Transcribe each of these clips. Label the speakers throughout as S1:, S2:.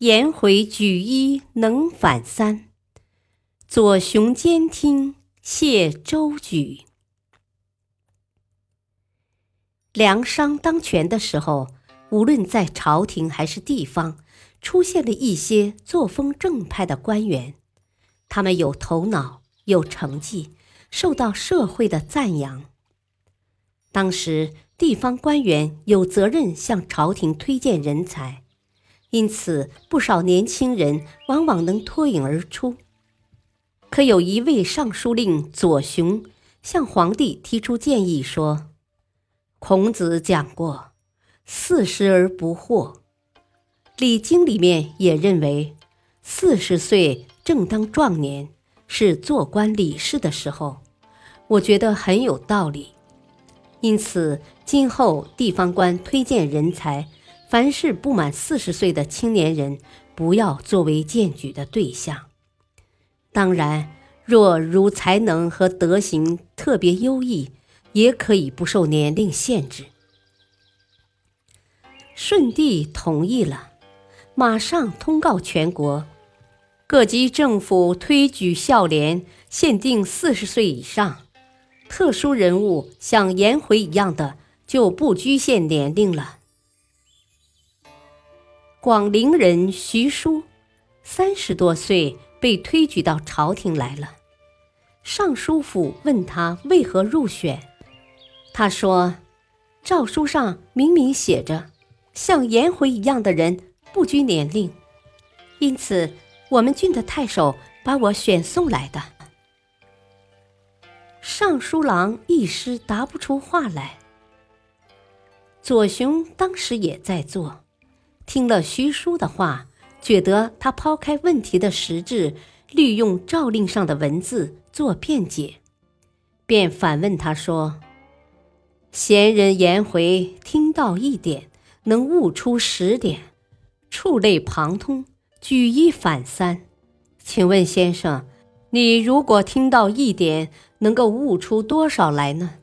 S1: 颜回举一能反三，左雄监听谢周举。梁商当权的时候，无论在朝廷还是地方，出现了一些作风正派的官员，他们有头脑，有成绩，受到社会的赞扬。当时地方官员有责任向朝廷推荐人才。因此，不少年轻人往往能脱颖而出。可有一位尚书令左雄向皇帝提出建议说：“孔子讲过‘四十而不惑’，礼经里面也认为四十岁正当壮年，是做官理事的时候。我觉得很有道理。因此，今后地方官推荐人才。”凡是不满四十岁的青年人，不要作为荐举的对象。当然，若如才能和德行特别优异，也可以不受年龄限制。舜帝同意了，马上通告全国，各级政府推举孝廉，限定四十岁以上。特殊人物像颜回一样的，就不局限年龄了。广陵人徐叔，三十多岁被推举到朝廷来了。尚书府问他为何入选，他说：“诏书上明明写着，像颜回一样的人不拘年龄，因此我们郡的太守把我选送来的。”尚书郎一时答不出话来。左雄当时也在座。听了徐叔的话，觉得他抛开问题的实质，利用诏令上的文字做辩解，便反问他说：“贤人颜回听到一点，能悟出十点，触类旁通，举一反三。请问先生，你如果听到一点，能够悟出多少来呢？”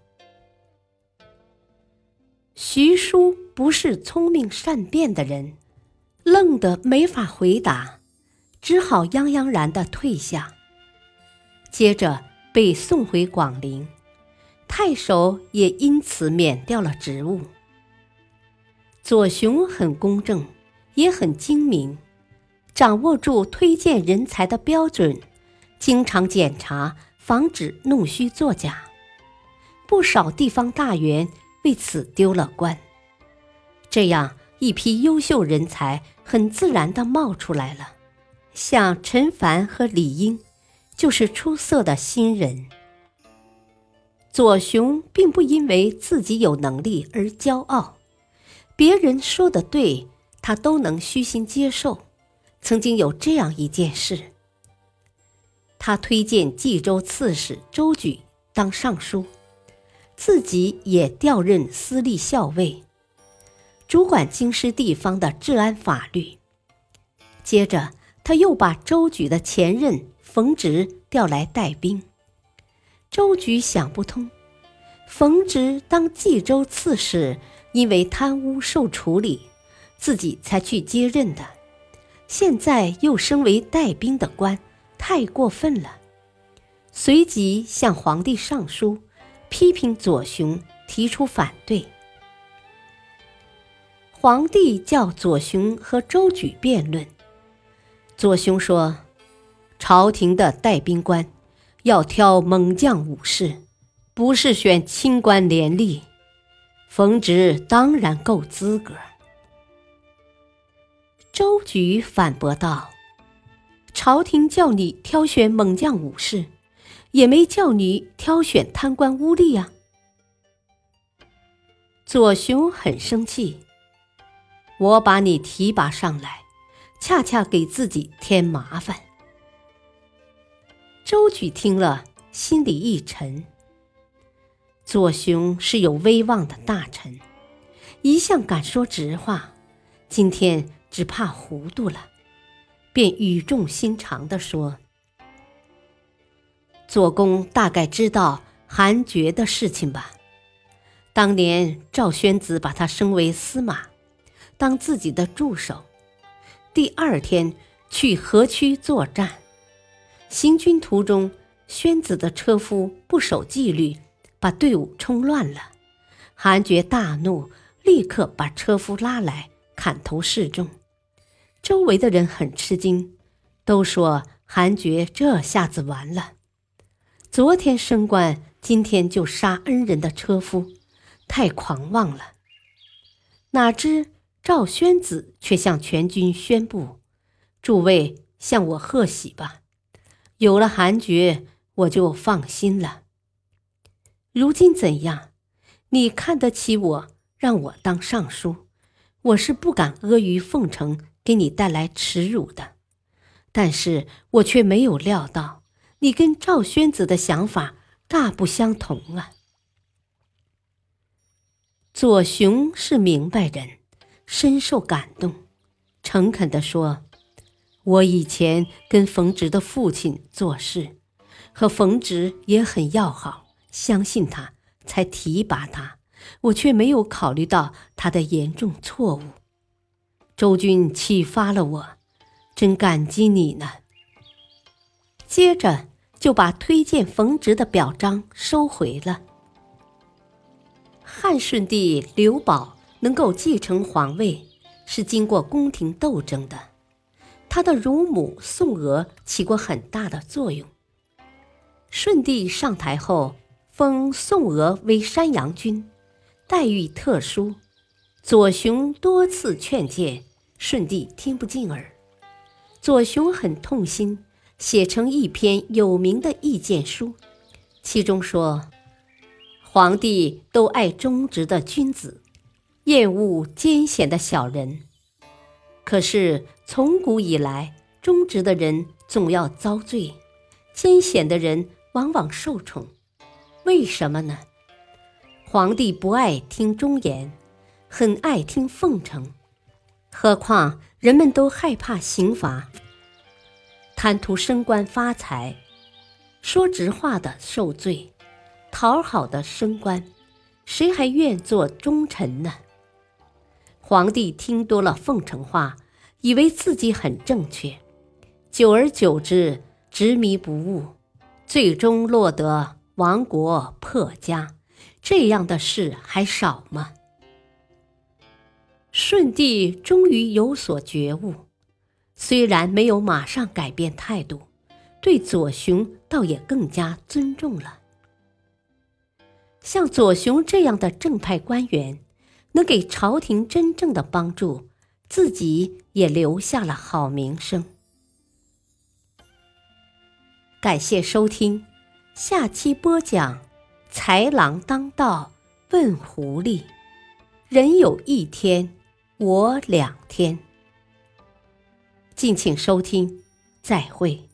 S1: 徐叔不是聪明善辩的人，愣得没法回答，只好泱泱然的退下。接着被送回广陵，太守也因此免掉了职务。左雄很公正，也很精明，掌握住推荐人才的标准，经常检查，防止弄虚作假。不少地方大员。为此丢了官，这样一批优秀人才很自然地冒出来了，像陈凡和李英，就是出色的新人。左雄并不因为自己有能力而骄傲，别人说的对，他都能虚心接受。曾经有这样一件事，他推荐冀州刺史周举当尚书。自己也调任司隶校尉，主管京师地方的治安法律。接着，他又把周举的前任冯植调来带兵。周举想不通，冯植当冀州刺史，因为贪污受处理，自己才去接任的，现在又升为带兵的官，太过分了。随即向皇帝上书。批评左雄，提出反对。皇帝叫左雄和周举辩论。左雄说：“朝廷的带兵官要挑猛将武士，不是选清官廉吏。冯植当然够资格。”周举反驳道：“朝廷叫你挑选猛将武士。”也没叫你挑选贪官污吏呀！左雄很生气，我把你提拔上来，恰恰给自己添麻烦。周举听了，心里一沉。左雄是有威望的大臣，一向敢说直话，今天只怕糊涂了，便语重心长地说：“左公大概知道韩厥的事情吧？当年赵宣子把他升为司马，当自己的助手。第二天去河曲作战，行军途中，宣子的车夫不守纪律。”把队伍冲乱了，韩厥大怒，立刻把车夫拉来砍头示众。周围的人很吃惊，都说韩厥这下子完了。昨天升官，今天就杀恩人的车夫，太狂妄了。哪知赵宣子却向全军宣布：“诸位向我贺喜吧，有了韩厥，我就放心了。”如今怎样？你看得起我，让我当尚书，我是不敢阿谀奉承，给你带来耻辱的。但是我却没有料到，你跟赵宣子的想法大不相同啊！左雄是明白人，深受感动，诚恳地说：“我以前跟冯直的父亲做事，和冯直也很要好。”相信他，才提拔他，我却没有考虑到他的严重错误。周军启发了我，真感激你呢。接着就把推荐冯直的表彰收回了。汉顺帝刘保能够继承皇位，是经过宫廷斗争的，他的乳母宋娥起过很大的作用。顺帝上台后。封宋娥为山阳君，待遇特殊。左雄多次劝谏，顺帝听不进耳。左雄很痛心，写成一篇有名的意见书，其中说：“皇帝都爱忠直的君子，厌恶艰险的小人。可是从古以来，忠直的人总要遭罪，艰险的人往往受宠。”为什么呢？皇帝不爱听忠言，很爱听奉承。何况人们都害怕刑罚，贪图升官发财，说直话的受罪，讨好的升官，谁还愿做忠臣呢？皇帝听多了奉承话，以为自己很正确，久而久之执迷不悟，最终落得。亡国破家，这样的事还少吗？舜帝终于有所觉悟，虽然没有马上改变态度，对左雄倒也更加尊重了。像左雄这样的正派官员，能给朝廷真正的帮助，自己也留下了好名声。感谢收听。下期播讲：豺狼当道问狐狸，人有一天，我两天。敬请收听，再会。